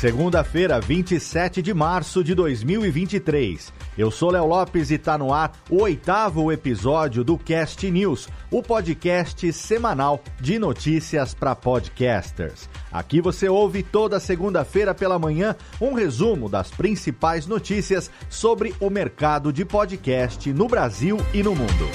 Segunda-feira, 27 de março de 2023. Eu sou Léo Lopes e está no ar o oitavo episódio do Cast News, o podcast semanal de notícias para podcasters. Aqui você ouve toda segunda-feira pela manhã um resumo das principais notícias sobre o mercado de podcast no Brasil e no mundo.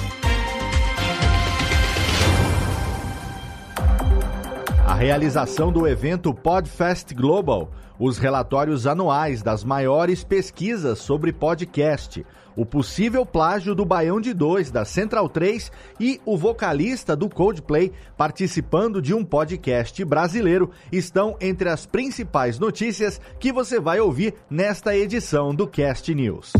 A realização do evento Podfest Global os relatórios anuais das maiores pesquisas sobre podcast, o possível plágio do Baião de 2 da Central 3 e o vocalista do Coldplay participando de um podcast brasileiro estão entre as principais notícias que você vai ouvir nesta edição do Cast News.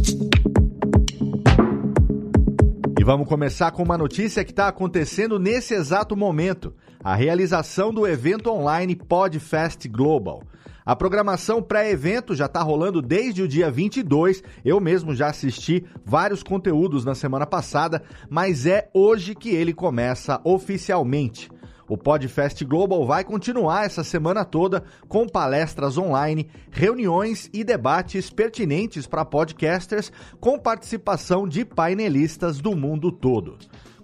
E vamos começar com uma notícia que está acontecendo nesse exato momento: a realização do evento online Podfest Global. A programação pré-evento já está rolando desde o dia 22. Eu mesmo já assisti vários conteúdos na semana passada, mas é hoje que ele começa oficialmente. O Podfest Global vai continuar essa semana toda com palestras online, reuniões e debates pertinentes para podcasters com participação de painelistas do mundo todo.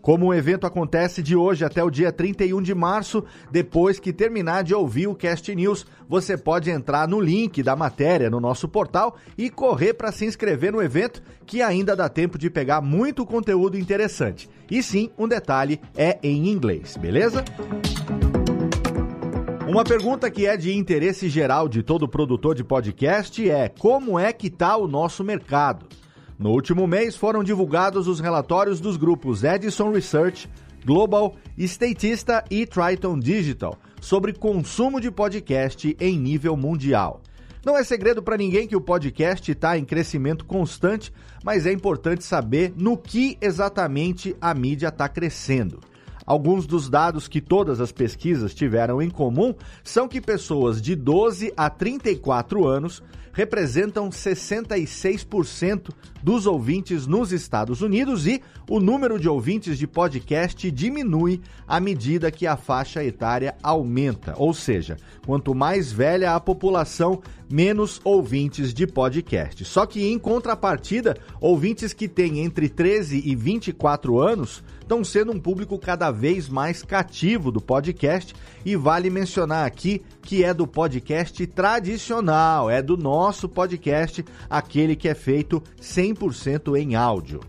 Como o evento acontece de hoje até o dia 31 de março, depois que terminar de ouvir o Cast News, você pode entrar no link da matéria no nosso portal e correr para se inscrever no evento, que ainda dá tempo de pegar muito conteúdo interessante. E sim, um detalhe é em inglês, beleza? Uma pergunta que é de interesse geral de todo produtor de podcast é: como é que está o nosso mercado? No último mês foram divulgados os relatórios dos grupos Edison Research, Global, Statista e Triton Digital sobre consumo de podcast em nível mundial. Não é segredo para ninguém que o podcast está em crescimento constante, mas é importante saber no que exatamente a mídia está crescendo. Alguns dos dados que todas as pesquisas tiveram em comum são que pessoas de 12 a 34 anos representam 66% dos ouvintes nos Estados Unidos e o número de ouvintes de podcast diminui à medida que a faixa etária aumenta. Ou seja, quanto mais velha a população, menos ouvintes de podcast. Só que em contrapartida, ouvintes que têm entre 13 e 24 anos estão sendo um público cada vez mais cativo do podcast e vale mencionar aqui que é do podcast tradicional, é do nosso podcast, aquele que é feito 100% em áudio.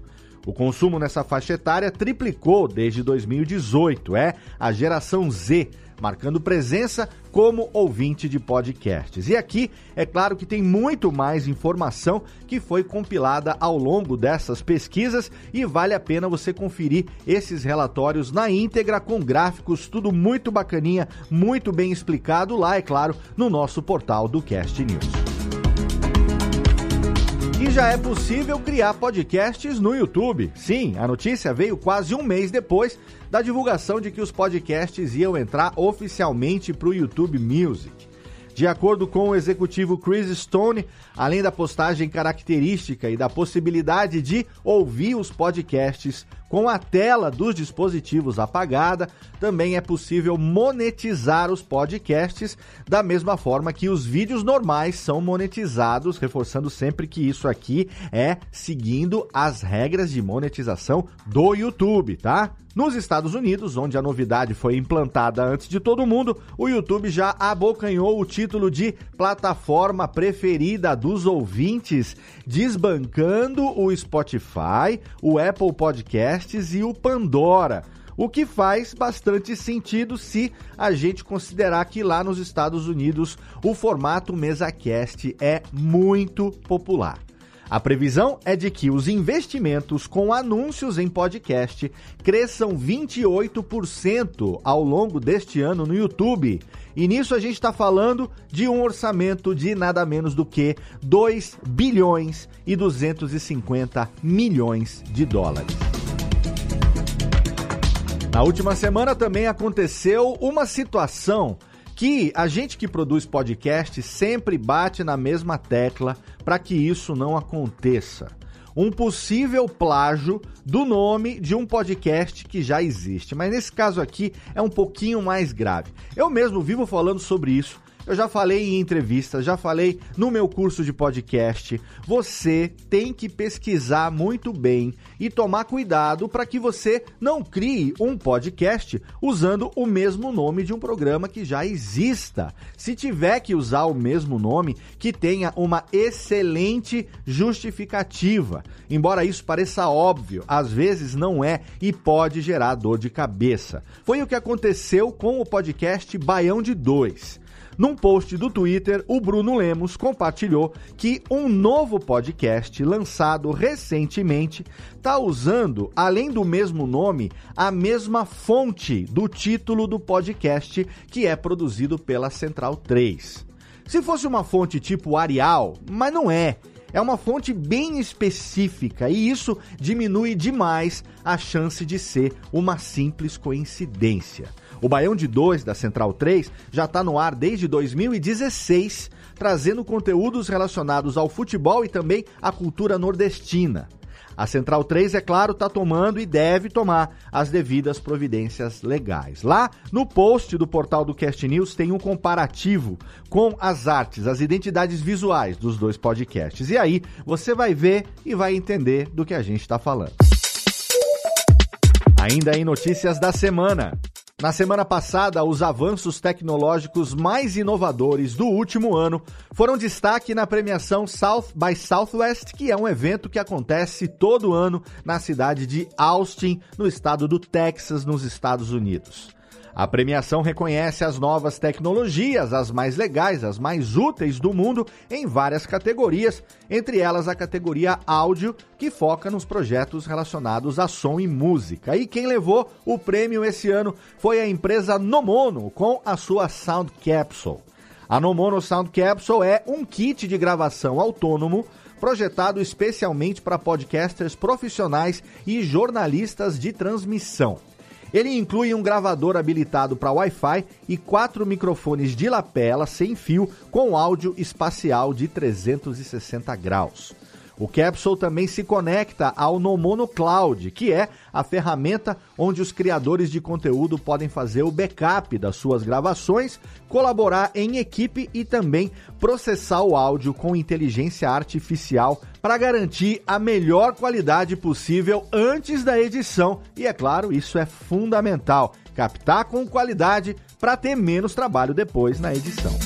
O consumo nessa faixa etária triplicou desde 2018, é a geração Z marcando presença como ouvinte de podcasts. E aqui, é claro que tem muito mais informação que foi compilada ao longo dessas pesquisas e vale a pena você conferir esses relatórios na íntegra com gráficos, tudo muito bacaninha, muito bem explicado lá, é claro, no nosso portal do Cast News. Já é possível criar podcasts no YouTube. Sim, a notícia veio quase um mês depois da divulgação de que os podcasts iam entrar oficialmente para o YouTube Music. De acordo com o executivo Chris Stone, além da postagem característica e da possibilidade de ouvir os podcasts com a tela dos dispositivos apagada, também é possível monetizar os podcasts da mesma forma que os vídeos normais são monetizados, reforçando sempre que isso aqui é seguindo as regras de monetização do YouTube, tá? Nos Estados Unidos, onde a novidade foi implantada antes de todo mundo, o YouTube já abocanhou o título de plataforma preferida dos ouvintes, desbancando o Spotify, o Apple E o Pandora. O que faz bastante sentido se a gente considerar que lá nos Estados Unidos o formato MesaCast é muito popular. A previsão é de que os investimentos com anúncios em podcast cresçam 28% ao longo deste ano no YouTube E nisso a gente está falando de um orçamento de nada menos do que 2 bilhões e 250 milhões de dólares. Na última semana também aconteceu uma situação que a gente que produz podcast sempre bate na mesma tecla para que isso não aconteça um possível plágio do nome de um podcast que já existe. Mas nesse caso aqui é um pouquinho mais grave. Eu mesmo vivo falando sobre isso eu já falei em entrevistas, já falei no meu curso de podcast. Você tem que pesquisar muito bem e tomar cuidado para que você não crie um podcast usando o mesmo nome de um programa que já exista. Se tiver que usar o mesmo nome, que tenha uma excelente justificativa. Embora isso pareça óbvio, às vezes não é e pode gerar dor de cabeça. Foi o que aconteceu com o podcast Baião de Dois. Num post do Twitter, o Bruno Lemos compartilhou que um novo podcast lançado recentemente está usando, além do mesmo nome, a mesma fonte do título do podcast que é produzido pela Central 3. Se fosse uma fonte tipo Arial, mas não é é uma fonte bem específica e isso diminui demais a chance de ser uma simples coincidência. O Baião de 2 da Central 3 já está no ar desde 2016, trazendo conteúdos relacionados ao futebol e também à cultura nordestina. A Central 3, é claro, está tomando e deve tomar as devidas providências legais. Lá no post do portal do Cast News tem um comparativo com as artes, as identidades visuais dos dois podcasts. E aí você vai ver e vai entender do que a gente está falando. Ainda em notícias da semana. Na semana passada, os avanços tecnológicos mais inovadores do último ano foram destaque na premiação South by Southwest, que é um evento que acontece todo ano na cidade de Austin, no estado do Texas, nos Estados Unidos. A premiação reconhece as novas tecnologias, as mais legais, as mais úteis do mundo, em várias categorias, entre elas a categoria áudio, que foca nos projetos relacionados a som e música. E quem levou o prêmio esse ano foi a empresa Nomono, com a sua Sound Capsule. A Nomono Sound Capsule é um kit de gravação autônomo projetado especialmente para podcasters profissionais e jornalistas de transmissão. Ele inclui um gravador habilitado para Wi-Fi e quatro microfones de lapela sem fio com áudio espacial de 360 graus. O Capsule também se conecta ao Nomono Cloud, que é a ferramenta onde os criadores de conteúdo podem fazer o backup das suas gravações, colaborar em equipe e também processar o áudio com inteligência artificial para garantir a melhor qualidade possível antes da edição. E é claro, isso é fundamental, captar com qualidade para ter menos trabalho depois na edição.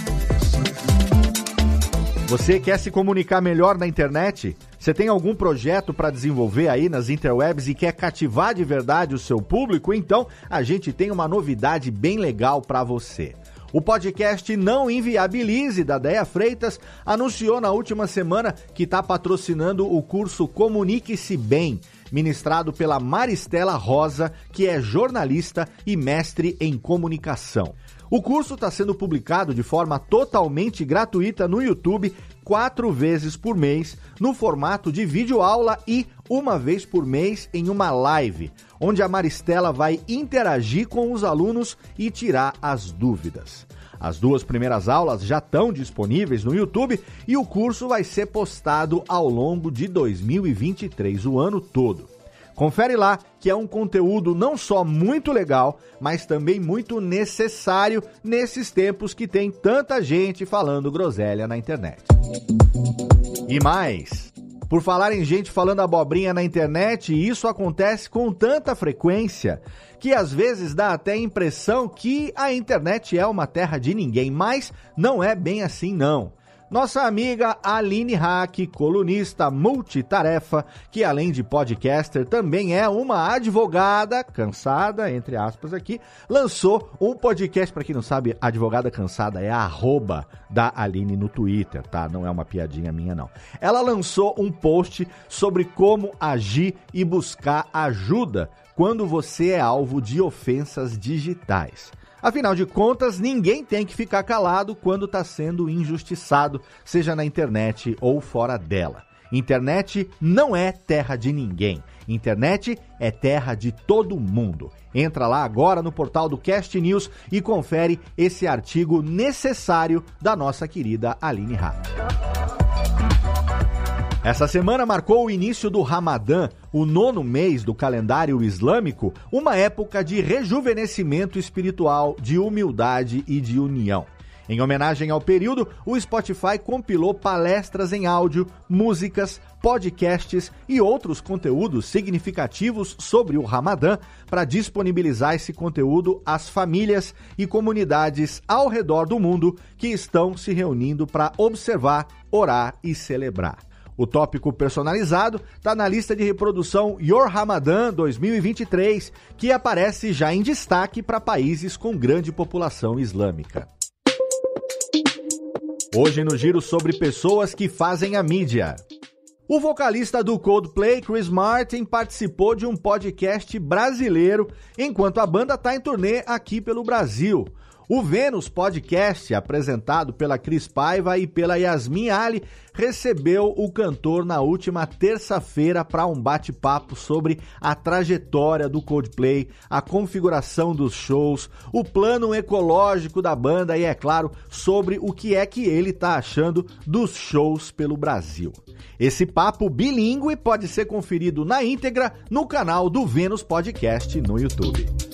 Você quer se comunicar melhor na internet? Você tem algum projeto para desenvolver aí nas interwebs e quer cativar de verdade o seu público? Então, a gente tem uma novidade bem legal para você. O podcast Não Inviabilize, da Deia Freitas, anunciou na última semana que está patrocinando o curso Comunique-se Bem, ministrado pela Maristela Rosa, que é jornalista e mestre em comunicação. O curso está sendo publicado de forma totalmente gratuita no YouTube quatro vezes por mês, no formato de videoaula e uma vez por mês em uma live, onde a Maristela vai interagir com os alunos e tirar as dúvidas. As duas primeiras aulas já estão disponíveis no YouTube e o curso vai ser postado ao longo de 2023, o ano todo. Confere lá que é um conteúdo não só muito legal, mas também muito necessário nesses tempos que tem tanta gente falando groselha na internet. E mais, por falar em gente falando abobrinha na internet, isso acontece com tanta frequência que às vezes dá até a impressão que a internet é uma terra de ninguém, mas não é bem assim não. Nossa amiga Aline Hack, colunista multitarefa, que além de podcaster também é uma advogada cansada, entre aspas aqui, lançou um podcast, para quem não sabe, advogada cansada é a arroba da Aline no Twitter, tá? Não é uma piadinha minha não. Ela lançou um post sobre como agir e buscar ajuda quando você é alvo de ofensas digitais. Afinal de contas, ninguém tem que ficar calado quando está sendo injustiçado, seja na internet ou fora dela. Internet não é terra de ninguém. Internet é terra de todo mundo. Entra lá agora no portal do Cast News e confere esse artigo necessário da nossa querida Aline Rapp. Essa semana marcou o início do Ramadã, o nono mês do calendário islâmico, uma época de rejuvenescimento espiritual, de humildade e de união. Em homenagem ao período, o Spotify compilou palestras em áudio, músicas, podcasts e outros conteúdos significativos sobre o Ramadã para disponibilizar esse conteúdo às famílias e comunidades ao redor do mundo que estão se reunindo para observar, orar e celebrar. O tópico personalizado está na lista de reprodução Your Ramadan 2023, que aparece já em destaque para países com grande população islâmica. Hoje no giro sobre pessoas que fazem a mídia. O vocalista do Coldplay, Chris Martin, participou de um podcast brasileiro enquanto a banda está em turnê aqui pelo Brasil. O Vênus Podcast, apresentado pela Cris Paiva e pela Yasmin Ali, recebeu o cantor na última terça-feira para um bate-papo sobre a trajetória do Coldplay, a configuração dos shows, o plano ecológico da banda e, é claro, sobre o que é que ele está achando dos shows pelo Brasil. Esse papo bilíngue pode ser conferido na íntegra no canal do Vênus Podcast no YouTube.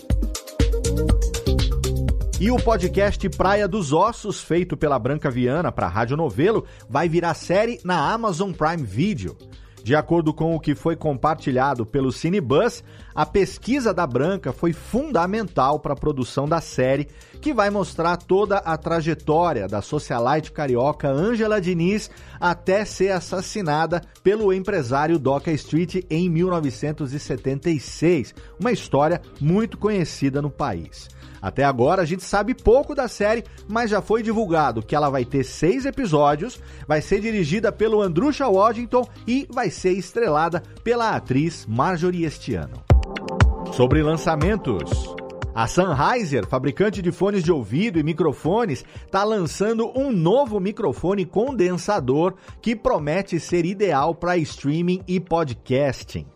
E o podcast Praia dos Ossos, feito pela Branca Viana para a Rádio Novelo, vai virar série na Amazon Prime Video. De acordo com o que foi compartilhado pelo Cinebus, a pesquisa da Branca foi fundamental para a produção da série, que vai mostrar toda a trajetória da socialite carioca Angela Diniz até ser assassinada pelo empresário Doca Street em 1976, uma história muito conhecida no país. Até agora a gente sabe pouco da série, mas já foi divulgado que ela vai ter seis episódios, vai ser dirigida pelo Andrusha Waddington e vai ser estrelada pela atriz Marjorie Estiano. Sobre lançamentos. A Sennheiser, fabricante de fones de ouvido e microfones, está lançando um novo microfone condensador que promete ser ideal para streaming e podcasting.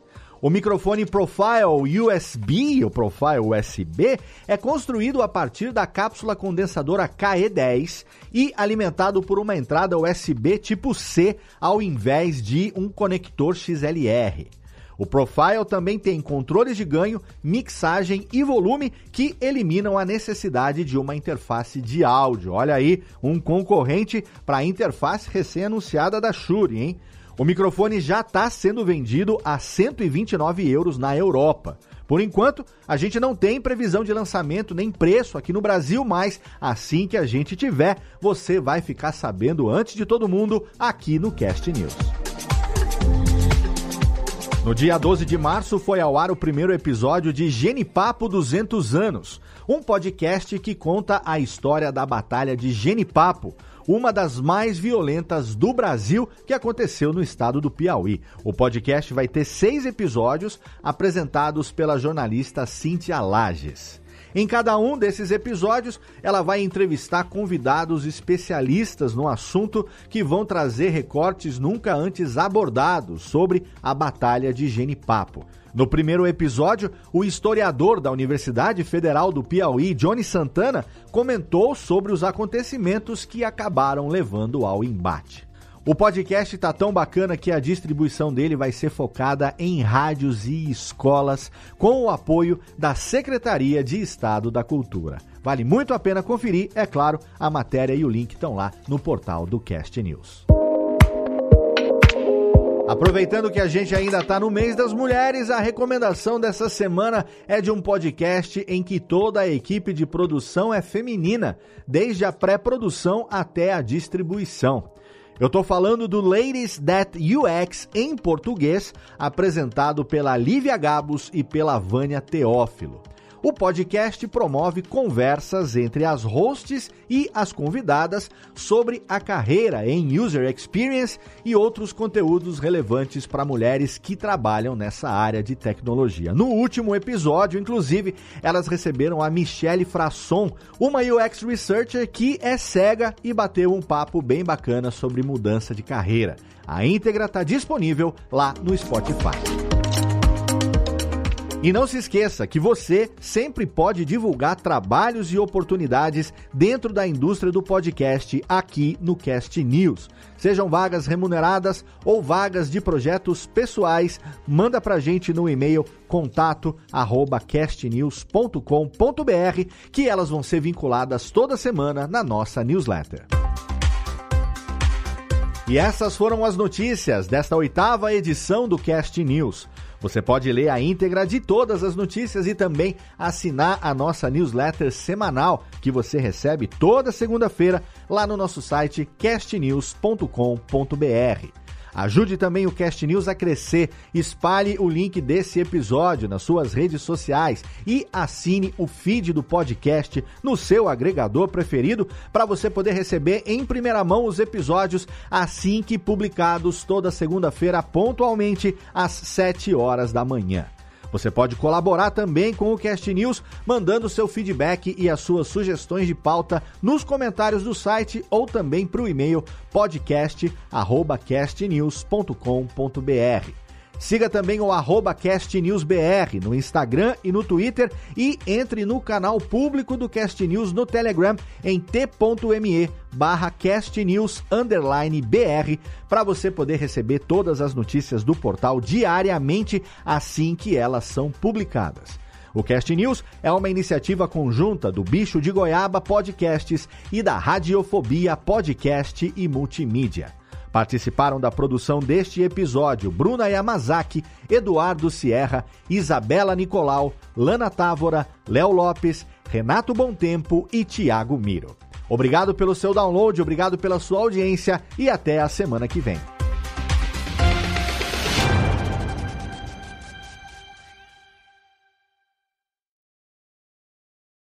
O microfone Profile USB, o Profile USB, é construído a partir da cápsula condensadora KE10 e alimentado por uma entrada USB tipo C ao invés de um conector XLR. O Profile também tem controles de ganho, mixagem e volume que eliminam a necessidade de uma interface de áudio. Olha aí, um concorrente para a interface recém-anunciada da Shure, hein? O microfone já está sendo vendido a 129 euros na Europa. Por enquanto, a gente não tem previsão de lançamento nem preço aqui no Brasil, mas assim que a gente tiver, você vai ficar sabendo antes de todo mundo aqui no Cast News. No dia 12 de março foi ao ar o primeiro episódio de Genipapo 200 anos, um podcast que conta a história da Batalha de Genipapo, uma das mais violentas do Brasil que aconteceu no estado do Piauí. O podcast vai ter seis episódios apresentados pela jornalista Cíntia Lages. Em cada um desses episódios, ela vai entrevistar convidados especialistas no assunto que vão trazer recortes nunca antes abordados sobre a Batalha de Genipapo. No primeiro episódio, o historiador da Universidade Federal do Piauí, Johnny Santana, comentou sobre os acontecimentos que acabaram levando ao embate. O podcast tá tão bacana que a distribuição dele vai ser focada em rádios e escolas, com o apoio da Secretaria de Estado da Cultura. Vale muito a pena conferir, é claro, a matéria e o link estão lá no portal do Cast News. Aproveitando que a gente ainda está no mês das mulheres, a recomendação dessa semana é de um podcast em que toda a equipe de produção é feminina, desde a pré-produção até a distribuição. Eu estou falando do Ladies That UX em português, apresentado pela Lívia Gabos e pela Vânia Teófilo. O podcast promove conversas entre as hosts e as convidadas sobre a carreira em user experience e outros conteúdos relevantes para mulheres que trabalham nessa área de tecnologia. No último episódio, inclusive, elas receberam a Michelle Frasson, uma UX researcher que é cega e bateu um papo bem bacana sobre mudança de carreira. A íntegra está disponível lá no Spotify. E não se esqueça que você sempre pode divulgar trabalhos e oportunidades dentro da indústria do podcast aqui no Cast News. Sejam vagas remuneradas ou vagas de projetos pessoais, manda pra gente no e-mail contato@castnews.com.br que elas vão ser vinculadas toda semana na nossa newsletter. E essas foram as notícias desta oitava edição do Cast News. Você pode ler a íntegra de todas as notícias e também assinar a nossa newsletter semanal que você recebe toda segunda-feira lá no nosso site castnews.com.br. Ajude também o Cast News a crescer. Espalhe o link desse episódio nas suas redes sociais e assine o feed do podcast no seu agregador preferido para você poder receber em primeira mão os episódios assim que publicados toda segunda-feira pontualmente às 7 horas da manhã. Você pode colaborar também com o Cast News, mandando seu feedback e as suas sugestões de pauta nos comentários do site ou também para o e-mail podcast@castnews.com.br. Siga também o arroba CastNewsBR no Instagram e no Twitter e entre no canal público do Cast News no Telegram em t.me barra castnews BR para você poder receber todas as notícias do portal diariamente assim que elas são publicadas. O Cast News é uma iniciativa conjunta do Bicho de Goiaba Podcasts e da Radiofobia Podcast e Multimídia. Participaram da produção deste episódio Bruna Yamazaki, Eduardo Sierra, Isabela Nicolau, Lana Távora, Léo Lopes, Renato Tempo e Tiago Miro. Obrigado pelo seu download, obrigado pela sua audiência e até a semana que vem.